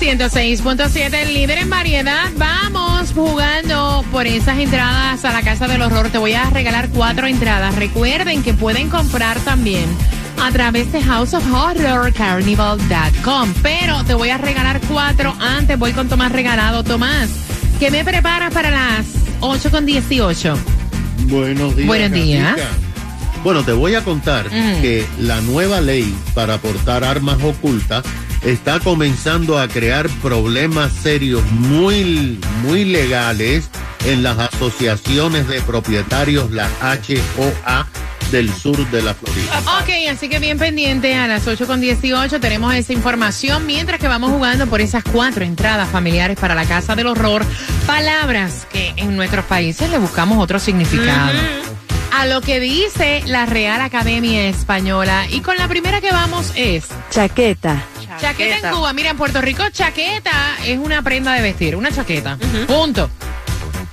106.7, líder en variedad. Vamos jugando por esas entradas a la Casa del Horror. Te voy a regalar cuatro entradas. Recuerden que pueden comprar también a través de House of Horror Carnival.com. Pero te voy a regalar cuatro. Antes voy con Tomás regalado. Tomás, ¿qué me preparas para las 8 con 18? Buenos días. Buenos días. Gatica. Bueno, te voy a contar Mm. que la nueva ley para portar armas ocultas está comenzando a crear problemas serios muy, muy legales en las asociaciones de propietarios, la HOA del sur de la Florida. Ok, así que bien pendiente a las 8 con 18 tenemos esa información mientras que vamos jugando por esas cuatro entradas familiares para la Casa del Horror. Palabras que en nuestros países le buscamos otro significado. A lo que dice la Real Academia Española. Y con la primera que vamos es Chaqueta. Chaqueta en Cuba. Mira, en Puerto Rico chaqueta es una prenda de vestir, una chaqueta. Punto.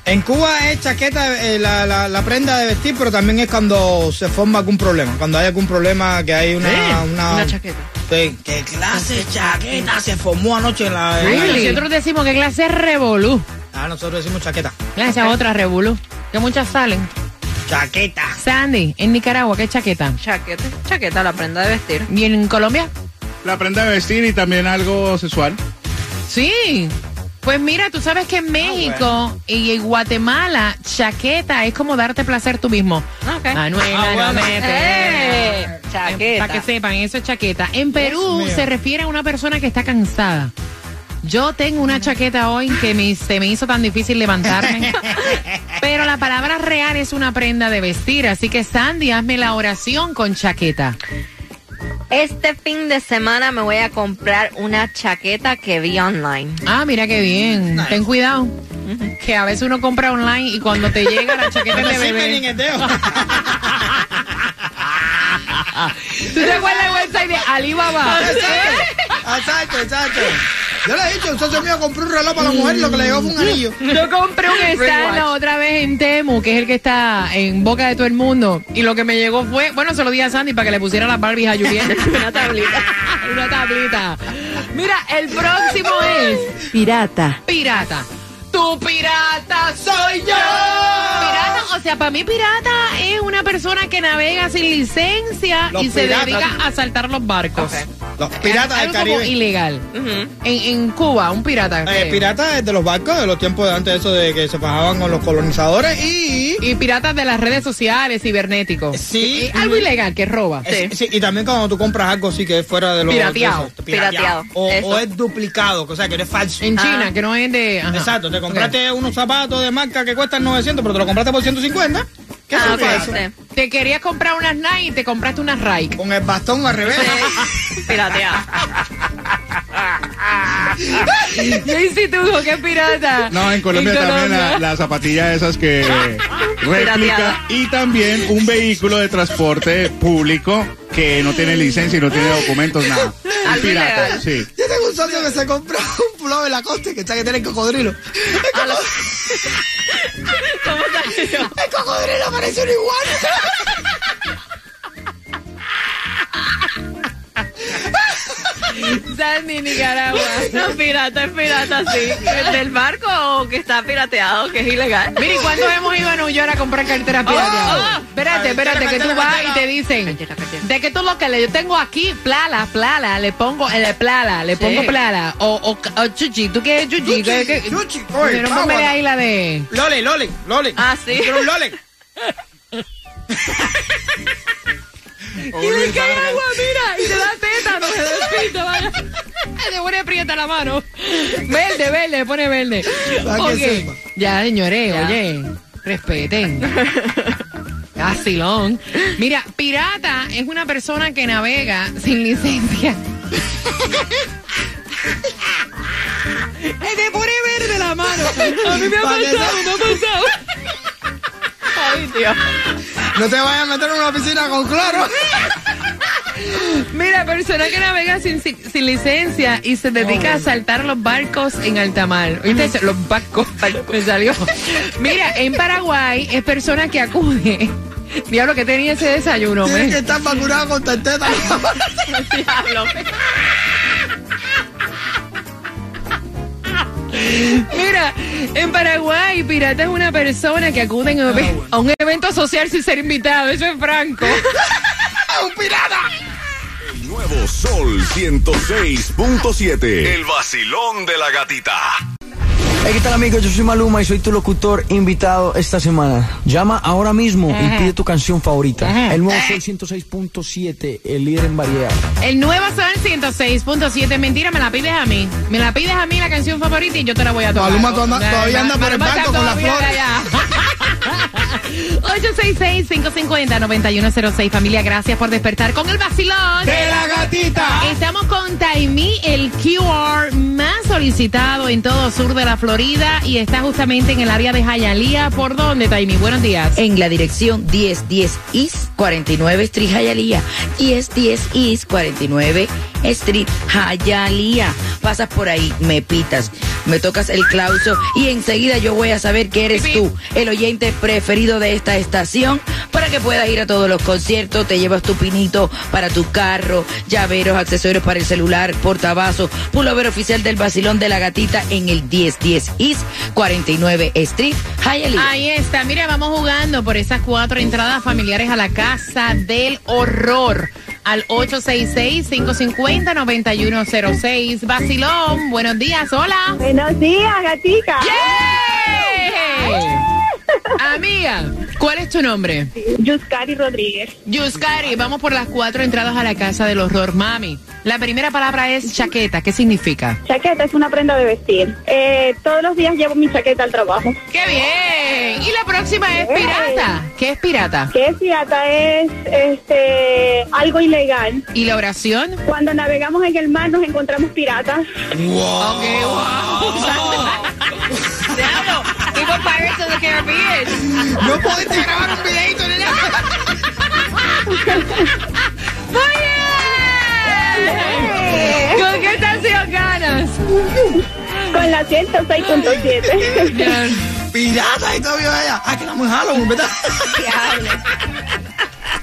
En Cuba es chaqueta, eh, la, la- la prenda de vestir, pero también es cuando se forma algún problema. Cuando hay algún problema que hay una... una, Una chaqueta. Sí, ¿Qué clase de chaqueta se formó anoche en la... en la-? Nosotros decimos que clase es revolú. Ah, nosotros decimos chaqueta. Clase es otra revolú. Que muchas salen. Chaqueta. Sandy, en Nicaragua, ¿qué chaqueta? Chaqueta. Chaqueta, la prenda de vestir. ¿Y en Colombia? La prenda de vestir y también algo sexual. Sí. Pues mira, tú sabes que en México y en Guatemala, chaqueta es como darte placer tú mismo. Ok. Manuela, Ah, bueno. no me Eh, chaqueta. Para que sepan, eso es chaqueta. En Perú se refiere a una persona que está cansada. Yo tengo una chaqueta hoy que me- se me hizo tan difícil levantarme. Pero la palabra real es una prenda de vestir. Así que Sandy, hazme la oración con chaqueta. Este fin de semana me voy a comprar una chaqueta que vi online. Ah, mira qué bien. Ten cuidado. Que a veces uno compra online y cuando te llega la chaqueta de bebé. ¿Tú te acuerdas del website de Alibaba? Exacto, exacto. Yo le he dicho, un socio mío compró un reloj para la mujer y lo que le llegó fue un anillo. Yo compré un la otra vez en Temu, que es el que está en boca de todo el mundo. Y lo que me llegó fue, bueno, se lo di a Sandy para que le pusiera las Barbies a Julián. Una tablita. Una tablita. Mira, el próximo es Pirata. pirata. Tu pirata soy yo. Pirata, o sea, para mí pirata es una persona que navega sin licencia Los y se dedica a saltar los barcos. Los piratas del Algo como Caribe. ilegal. en, en Cuba, un pirata. Eh, ¿qué? piratas de los barcos, de los tiempos de antes de eso de que se fajaban con los colonizadores y... Y piratas de las redes sociales, cibernéticos. Sí. Y algo ilegal que roba. Es- sí, y también cuando tú compras algo sí que es fuera de los... Pirateado. de esos, Pirateado, O, es duplicado, o sea, que eres falso. En China, que no es de. ajá. Exacto, te compraste unos zapatos de marca que cuestan 900, pero te lo compraste por 150. ¿Qué Ah, es ok, eso? sí. Te querías comprar unas Nike y te compraste unas Rike. Con el bastón al revés. Pirateada. Jaycee, tú, ¿qué pirata? No, en Colombia, también la, Colombia. la zapatilla esas que réplica Pirateada. y también un vehículo de transporte público que no tiene licencia y no tiene documentos, nada. Un pirata, sí. Yo tengo un socio que se compró un pullover de la costa que está que tiene el cocodrilo. El, A lo- coco- ¿Cómo el cocodrilo parece un igual. Sandy, Nicaragua. No, pirata es pirata, sí. ¿Del barco o que está pirateado, que es ilegal? Mire, ¿y ¿cuándo hemos ido a New York a comprar carteras pirateadas? oh. espérate, espérate, que tú vas y te dicen, de que tú lo que le yo tengo aquí, plala, plala, le pongo, el plala, le pongo plala, o, o, o chuchi, ¿tú quieres chuchi? Chuchi, ¿Qué- qué- chuchi, oye, póngale ahí la de... Lole, Lole, Lole. Ah, sí. Quiero un Lole. Y le cae agua, mira, y te da tétano, se despinta, vaya. Le pone aprieta la mano. Verde, verde, pone verde. Para que Ok. sepa. Ya, señores, oye, respeten. Vacilón. Mira, pirata es una persona que navega sin licencia. A mí me ha pasado, me ha pasado. Ay, Dios. No te vayas a meter en una piscina con cloro. Mira, persona que navega sin, sin, licencia y se dedica a saltar los barcos en alta mar. Los barcos, me salió. Mira, en Paraguay es persona que acude. Diablo, que tenía ese desayuno, Tienes men. que estar vacunado con. Diablo. Mira, en Paraguay, pirata es una persona que acude en eve- a un evento social sin ser invitado. Eso es franco. ¡Un pirata! Nuevo Sol 106.7. El vacilón de la gatita. Hey, ¿qué tal amigos? Yo soy Maluma y soy tu locutor invitado esta semana. Llama ahora mismo y pide tu canción favorita. El nuevo Sol 106.7, el líder en variedad. El nuevo son 106.7. Mentira, me la pides a mí. Me la pides a mí la canción favorita y yo te la voy a tocar. Maluma todavía anda por el barco con flores. allá. 866-550-9106. Familia, gracias por despertar con el vacilón. ¡De la gatita! Estamos con Taimi, el QR más solicitado en todo sur de la Florida y está justamente en el área de Hialeah. ¿Por dónde, Taimi? Buenos días. en la dirección 1010 East 49 Street Hialeah. 1010 East 49 Street Hialeah. Pasas por ahí, me pitas, me tocas el clauso y enseguida yo voy a saber que eres tú, el oyente preferido de esta estación, para que puedas ir a todos los conciertos, te llevas tu pinito para tu carro, llaveros, accesorios para el celular, portavasos, pullover oficial del vacilón de la gatita en el 1010 East 49 Street Hialeah. Ahí está, mira, vamos jugando por esas cuatro entradas familiares a la casa del horror. Al 866-550-9106. Vacilón, buenos días, hola. Buenos días, gatica. ¡Yay! Amiga, ¿cuál es tu nombre? Yuscari Rodríguez. Yuscari, vamos por las cuatro entradas a la casa del horror. Mami, la primera palabra es chaqueta. ¿Qué significa? Chaqueta es una prenda de vestir. Eh, todos los días llevo mi chaqueta al trabajo. ¡Qué bien! Y la próxima es pirata. ¿Qué es pirata? ¿Qué es pirata? Es este, algo ilegal. ¿Y la oración? Cuando navegamos en el mar nos encontramos piratas. Ok, wow. Tipo Pirates of the Caribbean. No pudiste grabar un videito ni nada. ¡Muy bien! ¿Con qué estación ganas? Con la 106.7. Pirata y todavía allá. Ah, que estamos en Halloween, ¿verdad?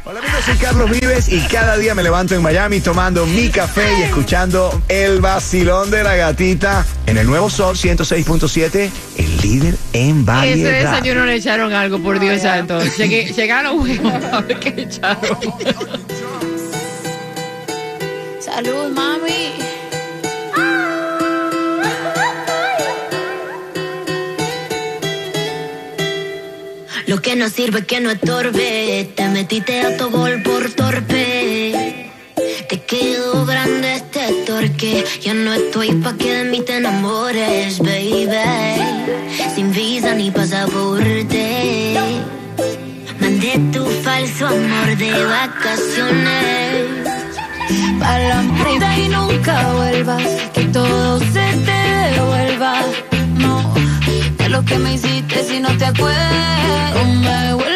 Hola amigos, soy Carlos Vives y cada día me levanto en Miami tomando mi café y escuchando el vacilón de la gatita en el nuevo Sol 106.7, el líder en Ese variedad. desayuno le echaron algo, por Dios santo. Llegué, llegaron huevos a ver qué echaron. Salud, mami. Lo que no sirve que no estorbe. Te metiste a tu gol por torpe. Te quedó grande este torque. Ya no estoy pa' que de mí te enamores, baby. Ni pasaporte. Mandé tu falso amor de vacaciones. Pa' la mierda y nunca vuelvas. Que todo se te devuelva. No, de lo que me hiciste si no te acuerdas. No me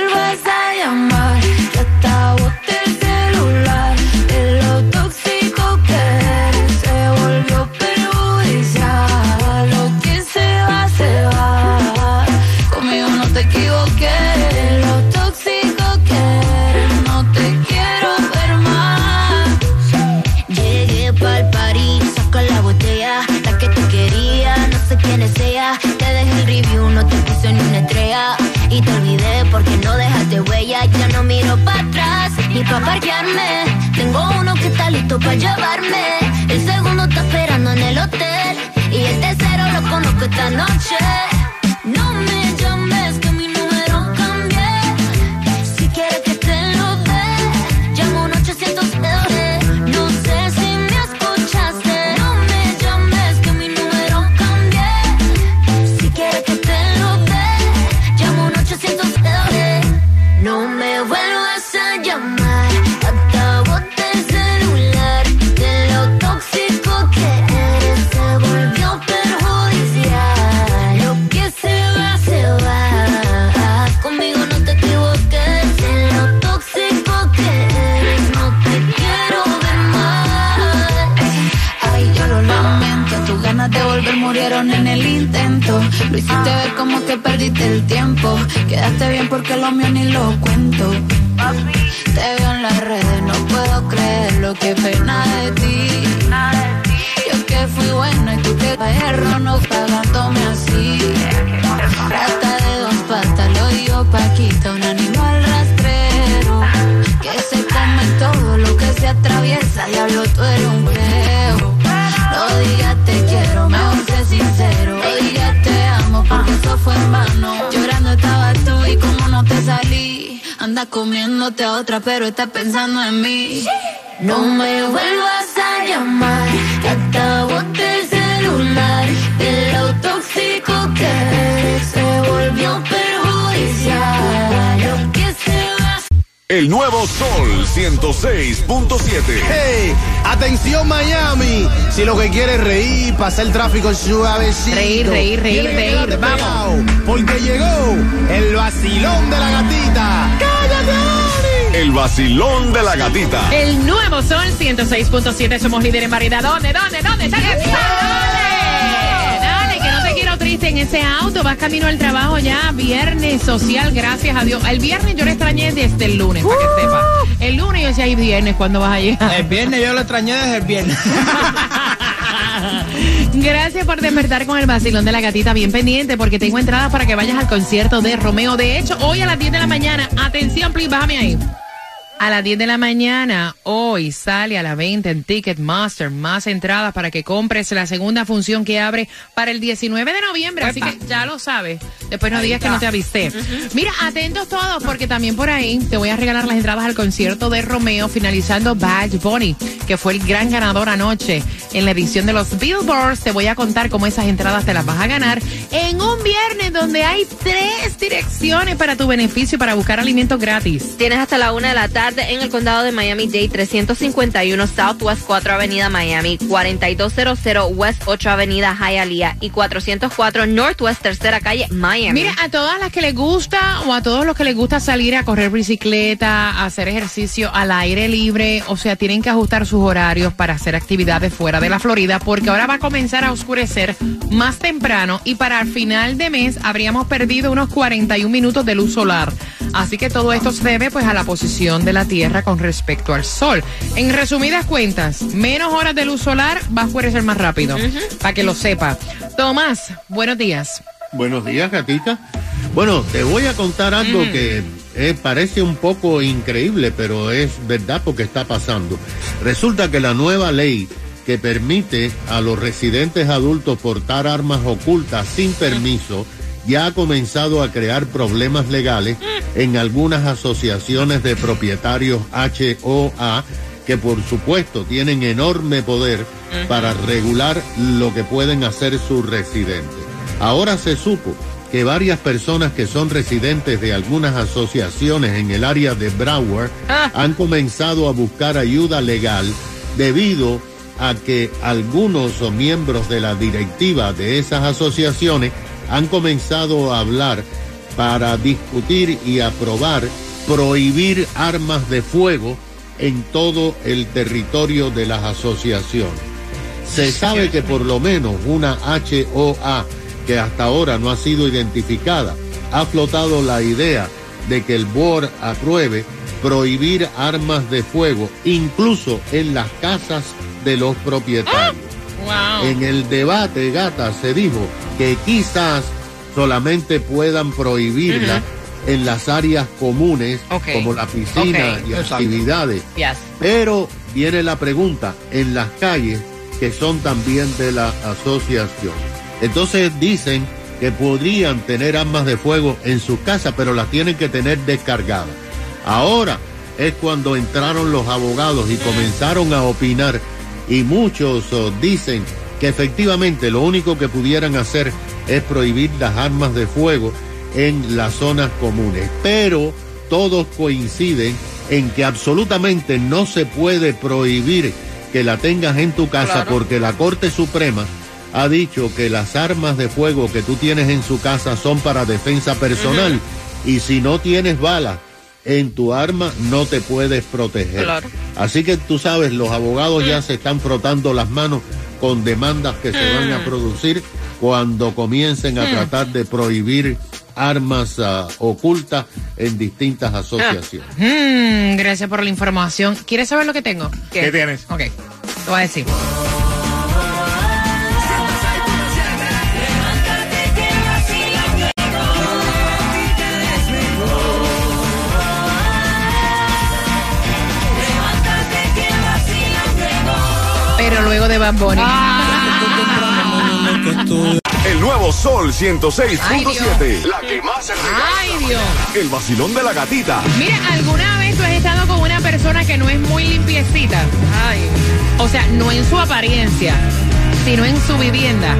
pa' parquearme. Tengo uno que está listo para llevarme. El segundo está esperando en el hotel. Y el tercero lo conozco esta noche. Porque lo mío ni lo cuento. Anda comiéndote a otra, pero estás pensando en mí. No me vuelvas a llamar, boté el celular. El nuevo Sol 106.7. ¡Hey! ¡Atención Miami! Si lo que quieres es reír, pasar el tráfico suavecito. Reír, reír, reír, reír, vamos. pegado, Porque llegó el vacilón de la gatita. ¡Cállate! El vacilón de la gatita. El nuevo Sol 106.7. Somos líderes en variedad. ¿Dónde, dónde, dónde está gatita? En ese auto. Vas camino al trabajo ya. Viernes social, gracias a Dios. El viernes yo lo extrañé desde el lunes, para que sepa. El lunes yo decía, hay viernes, ¿cuándo vas a llegar? El viernes yo lo extrañé desde el viernes. Gracias por despertar con el vacilón de la gatita bien pendiente porque tengo entradas para que vayas al concierto de Romeo. De hecho, hoy a las 10 de la mañana, atención, please, bájame ahí. A las 10 de la mañana, hoy sale a la venta en Ticketmaster más entradas para que compres la segunda función que abre para el 19 de noviembre. Así que ya lo sabes. Después no digas que no te avisé. Mira, atentos todos porque también por ahí te voy a regalar las entradas al concierto de Romeo finalizando Bad Bunny, que fue el gran ganador anoche en la edición de los Billboards. Te voy a contar cómo esas entradas te las vas a ganar en un viernes donde hay tres direcciones para tu beneficio para buscar alimentos gratis. Tienes hasta la una de la tarde en el condado de Miami-Dade, 351 Southwest 4 Avenida Miami, 4200 West 8 Avenida Hialeah y 404 Northwest Tercera Calle Miami. Mira, a todas las que les gusta o a todos los que les gusta salir a correr bicicleta, hacer ejercicio al aire libre, o sea, tienen que ajustar sus horarios para hacer actividades fuera de la Florida porque ahora va a comenzar a oscurecer más temprano y para el final de mes habríamos perdido unos 41 minutos de luz solar. Así que todo esto se debe pues a la posición de la Tierra con respecto al Sol. En resumidas cuentas, menos horas de luz solar va a oscurecer más rápido, para que lo sepa. Tomás, buenos días. Buenos días, gatita. Bueno, te voy a contar algo Mm. que eh, parece un poco increíble, pero es verdad porque está pasando. Resulta que la nueva ley que permite a los residentes adultos portar armas ocultas sin permiso ya ha comenzado a crear problemas legales en algunas asociaciones de propietarios HOA que por supuesto tienen enorme poder para regular lo que pueden hacer sus residentes. Ahora se supo que varias personas que son residentes de algunas asociaciones en el área de Broward han comenzado a buscar ayuda legal debido a que algunos miembros de la directiva de esas asociaciones han comenzado a hablar para discutir y aprobar prohibir armas de fuego en todo el territorio de las asociaciones. Se sabe que por lo menos una HOA que hasta ahora no ha sido identificada ha flotado la idea de que el board apruebe prohibir armas de fuego incluso en las casas de los propietarios. En el debate, gata, se dijo que quizás solamente puedan prohibirla en las áreas comunes como la piscina y Exacto. actividades. Yes. Pero viene la pregunta, en las calles que son también de la asociación. Entonces dicen que podrían tener armas de fuego en sus casas, pero las tienen que tener descargadas. Ahora es cuando entraron los abogados y comenzaron a opinar y muchos oh, dicen que efectivamente lo único que pudieran hacer es prohibir las armas de fuego en las zonas comunes. Pero todos coinciden en que absolutamente no se puede prohibir que la tengas en tu casa Claro. porque la Corte Suprema ha dicho que las armas de fuego que tú tienes en su casa son para defensa personal y si no tienes balas en tu arma no te puedes proteger. Claro. Así que tú sabes, los abogados ya se están frotando las manos con demandas que se van a producir cuando comiencen a Mm. tratar de prohibir armas ah, ocultas en distintas asociaciones. Mm, gracias por la información. ¿Quieres saber lo que tengo? ¿Qué tienes? Ok, te voy a decir. Pero luego de Bad Bunny. El nuevo Sol 106.7. Ay, Dios. La que más se regala. Ay, Dios. El vacilón de la gatita. Mira, ¿alguna vez tú has estado con una persona que no es muy limpiecita? Ay. O sea, no en su apariencia, sino en su vivienda.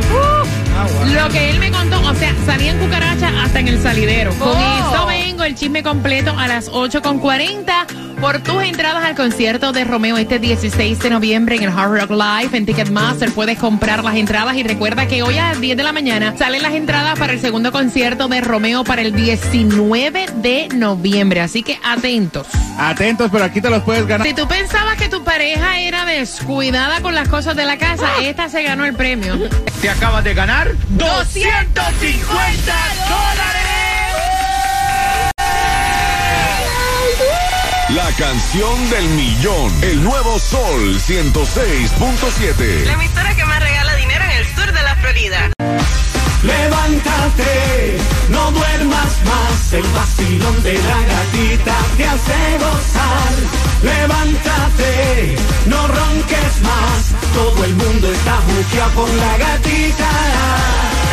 Lo que él me contó, o sea, salían cucarachas hasta en el salidero. Con Oh. eso vengo, el chisme completo a las 8.40 por tus entradas al concierto de Romeo este 16 de noviembre en el Hard Rock Live en Ticketmaster. Puedes comprar las entradas y recuerda que hoy a las 10 de la mañana salen las entradas para el segundo concierto de Romeo para el 19 de noviembre. Así que atentos. Atentos, pero aquí te los puedes ganar. Si tú pensabas que tu pareja era descuidada con las cosas de la casa, esta se ganó el premio. Te acabas de ganar 250 La canción del millón. El nuevo Sol 106.7. emisora que más regala dinero en el sur de la Florida. Levántate, no duermas más, el vacilón de la gatita te hace gozar. Levántate, no ronques más, todo el mundo está buqueado por la gatita.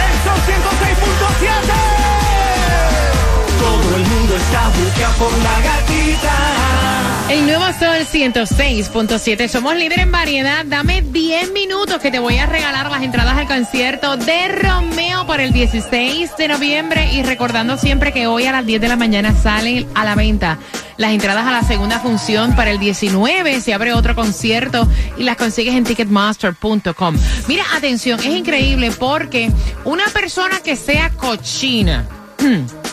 El Sol 106.7. El mundo está por la gatita. Nuevo Sol 106.7. Somos líder en variedad. Dame 10 minutos que te voy a regalar las entradas al concierto de Romeo por el 16 de noviembre. Y recordando siempre que hoy a las 10 de la mañana salen a la venta las entradas a la segunda función para el 19. Se abre otro concierto y las consigues en ticketmaster.com. Mira, atención, es increíble porque una persona que sea cochina.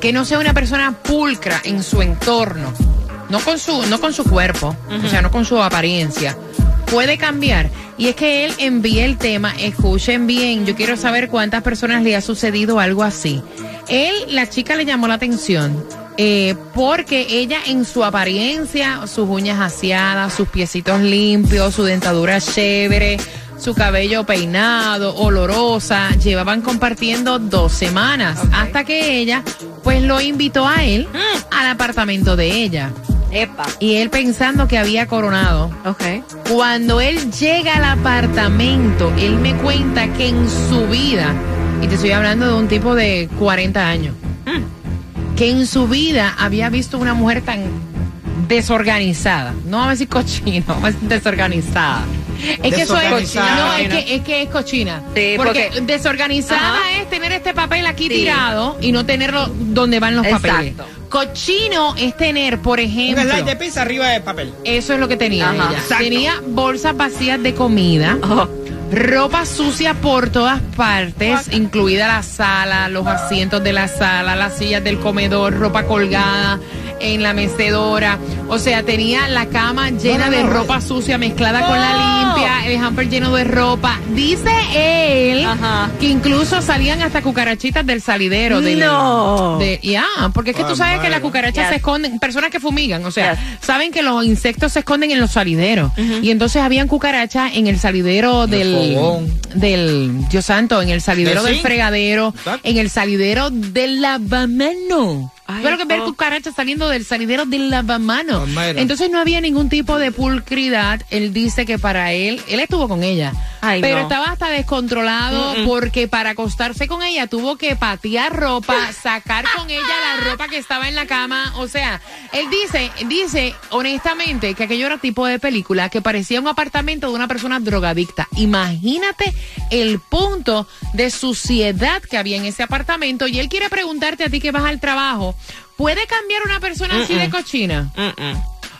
que no sea una persona pulcra en su entorno, no con su, no con su cuerpo, o sea, no con su apariencia, puede cambiar. Y es que él envía el tema, escuchen bien, yo quiero saber cuántas personas le ha sucedido algo así. Él, la chica le llamó la atención. eh, porque ella en su apariencia, sus uñas aseadas, sus piecitos limpios, su dentadura chévere, su cabello peinado, olorosa, llevaban compartiendo dos semanas hasta que ella pues lo invitó a él al apartamento de ella. Epa. Y él pensando que había coronado. Ok. Cuando él llega al apartamento, él me cuenta que en su vida, y te estoy hablando de un tipo de 40 años, que en su vida había visto una mujer tan desorganizada. No vamos a decir cochino, vamos a decir desorganizada. Es que eso es Desorganizada. no, es que, es que es cochina. Sí, porque, porque- desorganizada Ajá. es tener este papel aquí Sí. tirado y no tenerlo donde van los papeles. Exacto. Cochino es tener, por Un ejemplo, slide de pizza arriba de papel. eso es lo que tenía Ajá. ella. Tenía bolsas vacías de comida, Oh. ropa sucia por todas partes, incluida la sala, los asientos de la sala, las sillas del comedor, ropa colgada en la mecedora. O sea, tenía la cama llena no, de no. ropa sucia mezclada con la Oh. limpia, el hamper lleno de ropa. Dice él Ajá. que incluso salían hasta cucarachitas del salidero. del- No. de- ya, porque es que tú Ah, sabes que las cucarachas Yes. se esconden, personas que fumigan, o sea, Yes. saben que los insectos se esconden en los salideros. Y entonces habían cucarachas en el salidero el del, fogón. del, Dios santo, en el salidero ¿Del fregadero, Exacto. en el salidero del lavamano. Pero que ver cucarachas saliendo del salidero del lavamano. Entonces no había ningún tipo de pulcridad. Él dice que para él, él estuvo con ella. Ay, pero no. estaba hasta descontrolado porque para acostarse con ella tuvo que patear ropa, sacar con ella la ropa que estaba en la cama. O sea, él dice, dice honestamente que aquello era tipo de película que parecía un apartamento de una persona drogadicta. Imagínate el punto de suciedad que había en ese apartamento y él quiere preguntarte a ti que vas al trabajo, ¿puede cambiar una persona así de cochina?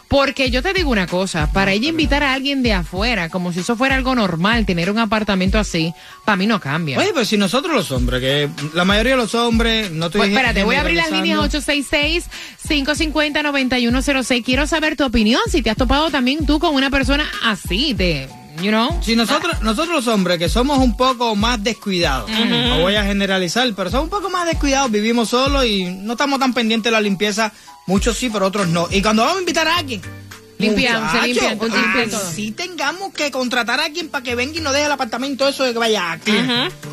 Porque yo te digo una cosa, para ella invitar a alguien de afuera, como si eso fuera algo normal, tener un apartamento así, para mí no cambia. Oye, pero si nosotros los hombres, que la mayoría de los hombres, no estoy Pues espérate, voy a abrir las líneas 866-550-9106. Quiero saber tu opinión, si te has topado también tú con una persona así, de you know. Si nosotros, nosotros los hombres que somos un poco más descuidados, no voy a generalizar, pero somos un poco más descuidados, vivimos solos y no estamos tan pendientes de la limpieza. Muchos sí, pero otros no. Y cuando vamos a invitar a alguien, Limpian, se todo. sí tengamos que contratar a alguien para que venga y nos deje el apartamento eso de que vaya aquí.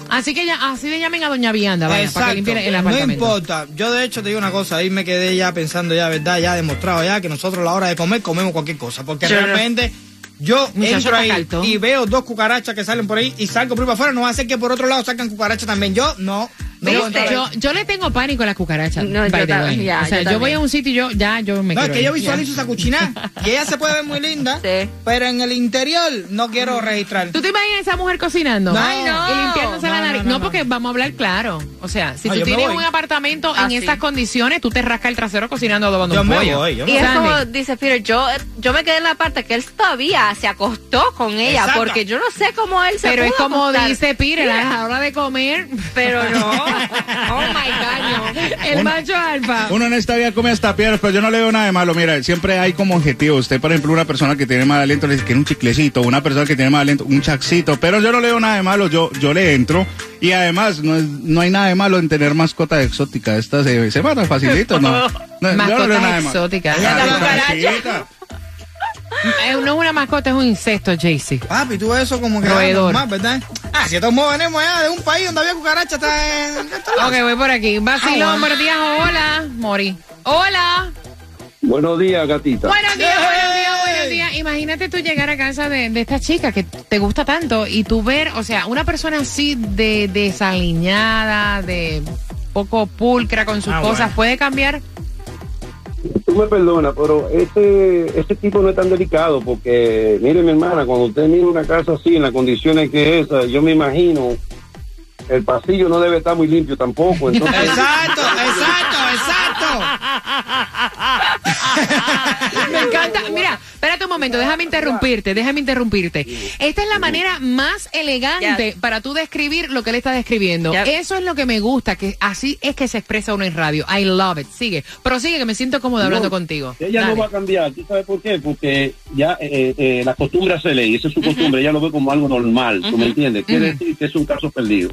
Así que ya, así le llamen a Doña Vianda, vaya, para que limpie el no apartamento. importa. Yo de hecho te digo una cosa, ahí me quedé ya pensando ya, ¿verdad? Ya demostrado ya que nosotros a la hora de comer comemos cualquier cosa. Porque no- realmente yo Muchacho, entro ahí y veo dos cucarachas que salen por ahí y salgo por ahí para afuera. No va a ser que por otro lado sacan cucarachas también. Yo no. No a ahí. Yo, yo le tengo pánico a las cucarachas. No, yo ya, o sea, yo yo, voy a un sitio y yo, ya, yo me No, es que yo visualizo esa cuchina y ella se puede ver muy linda, pero en el interior no quiero registrar. ¿Tú te imaginas esa mujer cocinando? No. Ay, no. Y limpiándose la No, nariz. no, No, no, porque vamos a hablar claro. O sea, si No, tú tienes un apartamento en Así. esas condiciones, tú te rascas el trasero cocinando adobando Yo un me pollo. voy, yo Y es como dice Peter, yo, yo me quedé en la parte que él todavía se acostó con ella, Exacto. porque yo no sé cómo él se Pero es como acostar. dice Pire, a la hora de comer. Pero no. Oh my God, no. El macho alfa. Uno en esta vida come hasta piedras, pero yo no le veo nada de malo. Mira, siempre hay como objetivo. Usted, por ejemplo, una persona que tiene mal aliento le dice que un chiclecito, una persona que tiene mal aliento, un chaxito, pero yo no le veo nada de malo. Yo, yo le entro y además no, es- no hay nada de malo en tener mascota exótica. Esta se, se mata facilito, ¿no? no yo no le veo no es una mascota, es un insecto, Jaycee. Papi, tú ves eso como que Roedor. más, ¿verdad? Ah, si estos modos venimos allá de un país donde había cucarachas, está en... Ok, voy por aquí. Vacilón, Ah, bueno. buenos días, hola. Mori. Hola. Buenos días, gatita. Buenos días, buenos días, buenos días. Imagínate tú llegar a casa de, de esta chica que te gusta tanto y tú ver, o sea, una persona así de desaliñada, de poco pulcra con sus Ah, cosas, bueno. ¿puede cambiar? Tú me perdonas, pero este, este tipo no es tan delicado porque, mire mi hermana, cuando usted mira una casa así, en las condiciones que es esa, yo me imagino, el pasillo no debe estar muy limpio tampoco. Entonces, Exacto, exacto, exacto. Me encanta. Mira, espérate un momento, déjame interrumpirte, déjame interrumpirte. Esta es la manera más elegante para tú describir lo que él está describiendo. Eso es lo que me gusta, que así es que se expresa uno en radio. I love it. Sigue, prosigue que me siento cómodo hablando contigo. Ella Dale. no va a cambiar, ¿tú sabes por qué? Porque ya eh, eh, la costumbre hace ley, esa es su costumbre, ella lo ve como algo normal, ¿tú me entiendes? Quiere decir que es un caso perdido.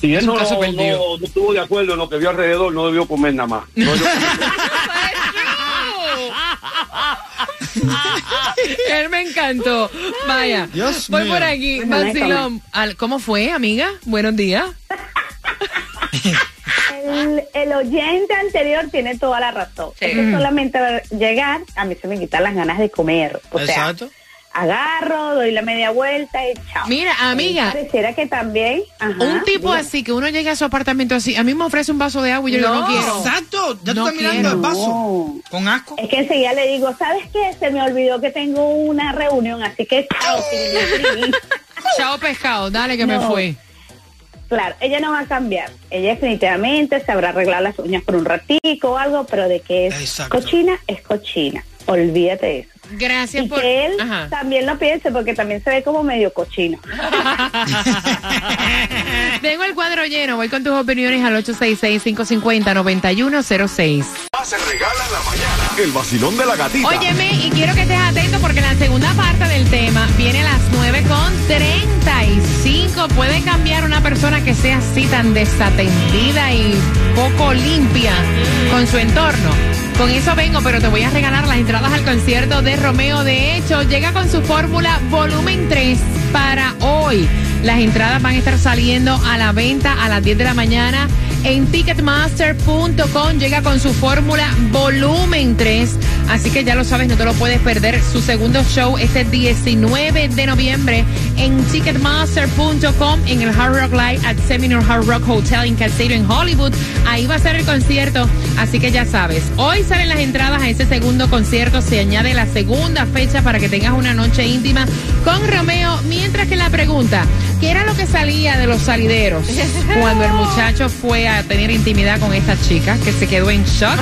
Si Es él no, caso no- perdido. no estuvo de acuerdo en lo que vio alrededor, no debió comer nada más. Él me encantó. Vaya. Dios Voy mío. por aquí. Bueno, Vacilón. Al- ¿Cómo fue, amiga? Buenos días. El, el oyente anterior tiene toda la razón. Es que solamente llegar, a mí se me quitan las ganas de comer. O sea, Exacto. Agarro, doy la media vuelta y chao. Mira, amiga. Y Pareciera que también. ajá, Un tipo así, que uno llega a su apartamento así, a mí me ofrece un vaso de agua y yo digo, no quiero. Exacto, ya tú No mirando quiero. el vaso. Con asco. Es que enseguida le digo, ¿sabes qué? Se me olvidó que tengo una reunión, así que chao. Chao pescado, dale que me fue. Claro, ella no va a cambiar. Ella definitivamente se habrá arreglado las uñas por un ratico o algo, pero de que es Exacto. cochina, es cochina. Olvídate eso. Gracias y por. que él Ajá. también lo piense porque también se ve como medio cochino. Tengo el cuadro lleno, voy con tus opiniones al 866-550-9106. Se regala en la mañana. El vacilón de la gatita. Óyeme, y quiero que estés atento porque la segunda parte del tema viene a las 9 con persona que sea así tan desatendida y poco limpia con su entorno. Con eso vengo, pero te voy a regalar las entradas al concierto de Romeo. De hecho, llega con su fórmula volumen 3 para hoy. Las entradas van a estar saliendo a la venta a las 10 de la mañana en ticketmaster.com. Llega con su fórmula volumen 3. Así que ya lo sabes, no te lo puedes perder. Su segundo show este 19 de noviembre en ticketmaster.com en el Hard Rock Live at Seminar Hard Rock Hotel en Casino en Hollywood. Ahí va a ser el concierto. Así que ya sabes, hoy salen las entradas a ese segundo concierto. Se añade la segunda fecha para que tengas una noche íntima con Romeo. Mientras que la pregunta, ¿qué era lo que salía de los salideros cuando el muchacho fue a tener intimidad con esta chica que se quedó en shock?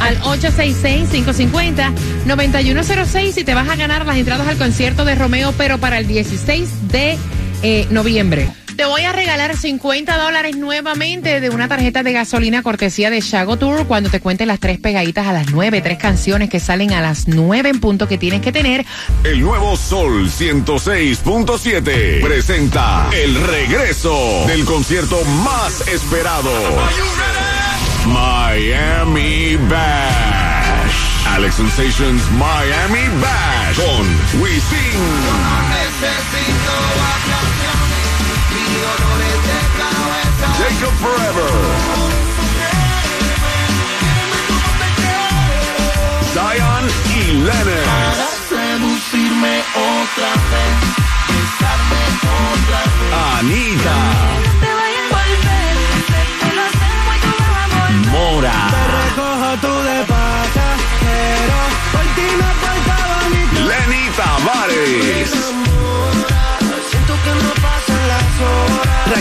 Al 866-550-9106 y te vas a ganar las entradas al concierto de Romeo, pero para el 16 de eh, noviembre. Te voy a regalar 50 dólares nuevamente de una tarjeta de gasolina cortesía de Shago Tour cuando te cuente las tres pegaditas a las 9, tres canciones que salen a las 9 en punto que tienes que tener. El nuevo Sol 106.7 presenta el regreso del concierto más esperado. Miami Bash. Alex Sensations Miami Bash con Wisin. Jacob Forever. Zion Lennon.